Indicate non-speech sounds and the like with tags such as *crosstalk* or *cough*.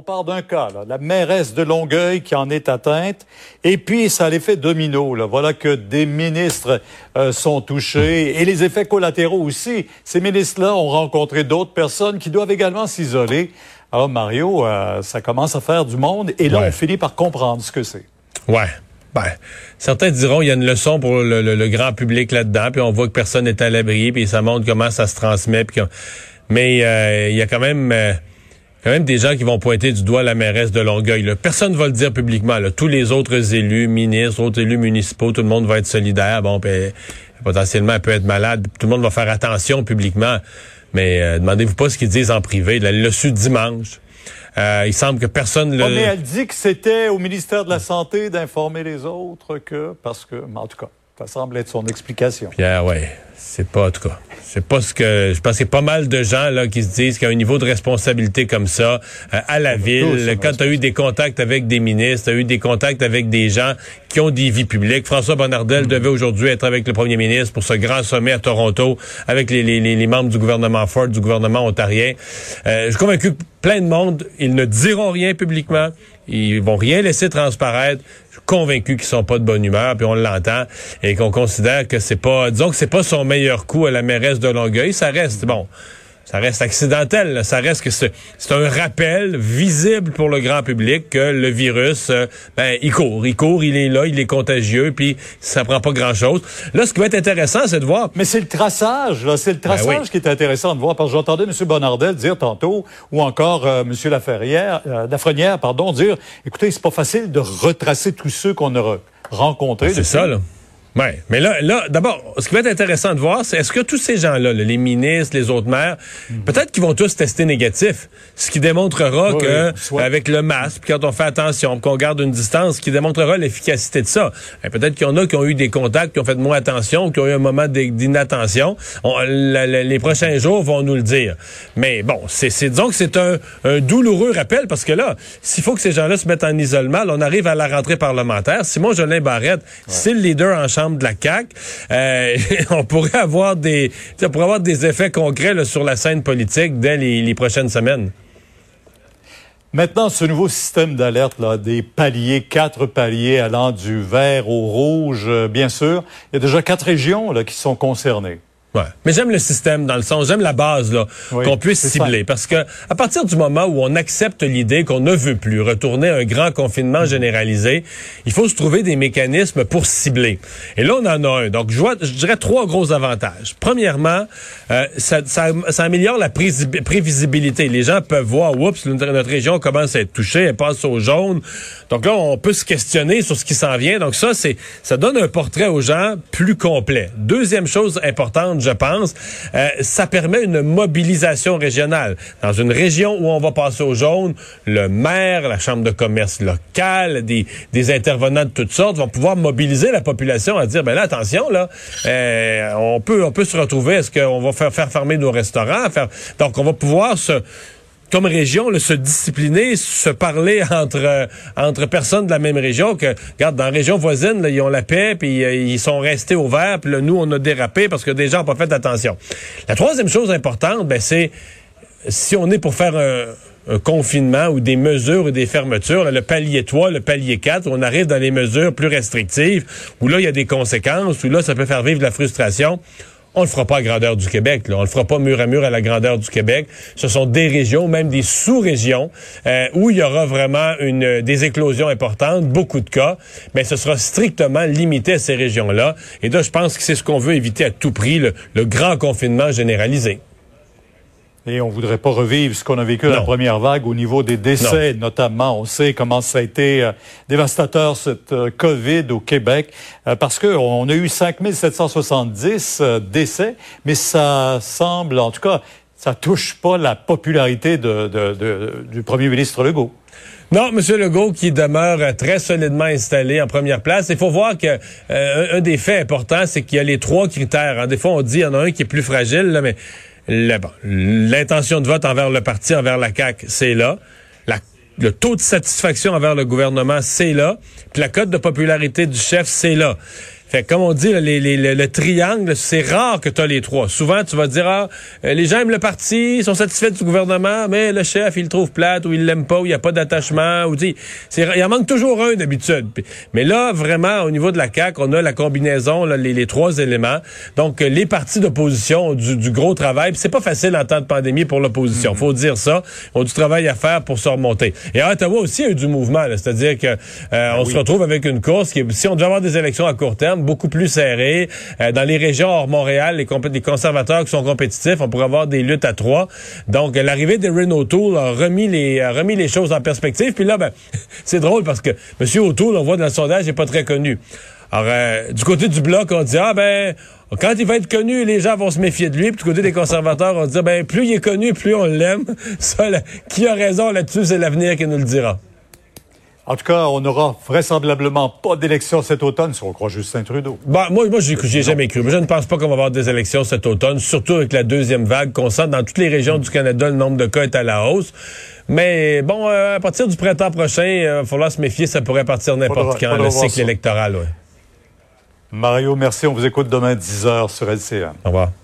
On part d'un cas, là, la mairesse de Longueuil qui en est atteinte, et puis ça a l'effet domino. Là. Voilà que des ministres euh, sont touchés, et les effets collatéraux aussi. Ces ministres-là ont rencontré d'autres personnes qui doivent également s'isoler. Alors Mario, euh, ça commence à faire du monde, et là on finit par comprendre ce que c'est. Ouais. Ben, certains diront il y a une leçon pour le, grand public là-dedans, puis on voit que personne n'est à l'abri, puis ça montre comment ça se transmet. Puis mais euh, il y a quand même quand même des gens qui vont pointer du doigt la mairesse de Longueuil. Là. Personne ne va le dire publiquement. Là. Tous les autres élus, ministres, autres élus municipaux, tout le monde va être solidaire. Bon, ben, potentiellement, elle peut être malade. Tout le monde va faire attention publiquement. Mais euh, demandez-vous pas ce qu'ils disent en privé. Elle l'a su dimanche. Euh, il semble que personne le... mais elle dit que c'était au ministère de la Santé d'informer les autres que... Parce que... En tout cas, ça semble être son explication. Pierre, ouais. C'est pas, en tout cas. C'est pas ce que. Je pense qu'il y a pas mal de gens là qui se disent qu'il y a un niveau de responsabilité comme ça euh, à la ville. quand tu as eu des contacts avec des ministres, tu as eu des contacts avec des gens qui ont des vies publiques. François Bonnardel mm. devait aujourd'hui être avec le premier ministre pour ce grand sommet à Toronto avec les, les, les membres du gouvernement Ford, du gouvernement ontarien. Euh, je suis convaincu que plein de monde, ils ne diront rien publiquement. Ils vont rien laisser transparaître. Je suis convaincu qu'ils sont pas de bonne humeur, puis on l'entend, et qu'on considère que c'est pas, disons que c'est pas son meilleur coup à la mairesse de Longueuil. Ça reste, bon, ça reste accidentel. Ça reste que c'est un rappel visible pour le grand public que le virus, euh, ben, il court. Il court, il est là, il est contagieux, puis ça prend pas grand-chose. Là, ce qui va être intéressant, c'est de voir... Mais c'est le traçage, là. C'est le ben traçage qui est intéressant de voir. Parce que j'entendais M. Bonardel dire tantôt, ou encore euh, M. Laferrière, euh, Lafrenière, pardon, dire, écoutez, c'est pas facile de retracer tous ceux qu'on a rencontrés. C'est ça, là. Oui, mais là, là d'abord, ce qui va être intéressant de voir, c'est est-ce que tous ces gens-là, les ministres, les autres maires, mhm. peut-être qu'ils vont tous tester négatif, ce qui démontrera que avec le masque, quand on fait attention, qu'on garde une distance, ce qui démontrera l'efficacité de ça. peut-être qu'il y en a qui ont eu des contacts, qui ont fait moins attention, qui ont eu un moment d'inattention. les prochains jours vont nous le dire. Mais bon, c'est disons que c'est un, douloureux rappel parce que là, s'il faut que ces gens-là se mettent en isolement, on arrive à la rentrée parlementaire. Simon Jolin Barrette, c'est le leader en charge de la CAQ, euh, *laughs* on pourrait avoir des, pourrait avoir des effets concrets sur la scène politique dès les, prochaines semaines. Maintenant, ce nouveau système d'alerte, des paliers, quatre paliers allant du vert au rouge, euh, bien sûr, il y a déjà quatre régions là, qui sont concernées. Ouais. Mais j'aime le système dans le sens, j'aime la base là, qu'on puisse cibler, parce que à partir du moment où on accepte l'idée qu'on ne veut plus retourner à un grand confinement généralisé, il faut se trouver des mécanismes pour cibler. Et là, on en a un. Donc, je, vois, je dirais trois gros avantages. Premièrement, euh, ça, ça, ça, améliore la prévisibilité. Les gens peuvent voir, oups, notre région commence à être touchée, elle passe au jaune. Donc là, on peut se questionner sur ce qui s'en vient. Donc ça, c'est, ça donne un portrait aux gens plus complet. Deuxième chose importante je pense. Euh, ça permet une mobilisation régionale. Dans une région où on va passer au jaune, le maire, la chambre de commerce locale, des, intervenants de toutes sortes vont pouvoir mobiliser la population à dire, ben là, attention, là, euh, on peut se retrouver, est-ce qu'on va faire, fermer nos restaurants? Donc, on va pouvoir se comme région, se discipliner, se parler *laughs* entre entre personnes de la même région. Que, regarde, dans la région voisine, ils ont la paix, puis euh, ils sont restés ouverts, puis là, nous, on a dérapé parce que des gens n'ont pas fait attention. La troisième chose importante, ben, c'est si on est pour faire un, confinement ou des mesures ou des fermetures, le palier 3, le palier 4, on arrive dans les mesures plus restrictives, où là, il y a des conséquences, où là, ça peut faire vivre de la frustration. On le fera pas à grandeur du Québec. Là. On le fera pas mur à mur à la grandeur du Québec. Ce sont des régions, même des sous-régions, euh, où il y aura vraiment une, des éclosions importantes, beaucoup de cas, mais ce sera strictement limité à ces régions-là. Et là, je pense que c'est ce qu'on veut éviter à tout prix, le grand confinement généralisé. Et on voudrait pas revivre ce qu'on a vécu la première vague au niveau des décès, notamment. On sait comment ça a été euh, dévastateur, cette euh, COVID au Québec, euh, parce qu'on a eu 5770 décès, mais ça semble, en tout cas, ça touche pas la popularité de, du premier ministre Legault. Non, M. Legault qui demeure très solidement installé en première place. Il faut voir que euh, un des faits importants, c'est qu'il y a les trois critères. Hein. Des fois, on dit qu'il y en a un qui est plus fragile, là, mais l'intention de vote envers le parti, envers la CAQ, c'est là. le taux de satisfaction envers le gouvernement, c'est là. Puis la cote de popularité du chef, c'est là. Fait comme on dit, les, le triangle, c'est rare que tu as les trois. Souvent, tu vas dire, ah, euh, les gens aiment le parti, ils sont satisfaits du gouvernement, mais le chef, il le trouve plate ou il l'aime pas ou il n'y a pas d'attachement. ou dit, Il en manque toujours un d'habitude. Mais là, vraiment, au niveau de la CAQ, on a la combinaison, les, trois éléments. Donc, euh, les partis d'opposition ont du, gros travail. C'est pas facile en temps de pandémie pour l'opposition. Mm-hmm. faut dire ça. Ils ont du travail à faire pour se remonter. Et à Ottawa aussi, il y a eu du mouvement. C'est-à-dire que euh, ben on se retrouve avec une course qui, si on devait avoir des élections à court terme, beaucoup plus serré. Euh, dans les régions hors Montréal, les, conservateurs qui sont compétitifs, on pourrait avoir des luttes à trois. Donc, l'arrivée de Renault O'Toole a remis les, a remis les choses en perspective. Puis là, ben, *laughs* c'est drôle parce que M. O'Toole, on voit dans le sondage, n'est pas très connu. Alors, euh, du côté du bloc, on dit, ah ben, quand il va être connu, les gens vont se méfier de lui. Puis du côté des conservateurs, on dit, ben, plus il est connu, plus on l'aime. *laughs* Ça, qui a raison là-dessus, c'est l'avenir qui nous le dira. En tout cas, on n'aura vraisemblablement pas d'élection cet automne si on croit Justin Trudeau. Bah, moi, moi j'y ai jamais cru. je ne pense pas qu'on va avoir des élections cet automne, surtout avec la deuxième vague qu'on sent dans toutes les régions du Canada, le nombre de cas est à la hausse. Mais bon, euh, à partir du printemps prochain, il va falloir se méfier, ça pourrait partir n'importe quand, le cycle électoral. Mario, merci. On vous écoute demain à 10h sur LCN. Au revoir.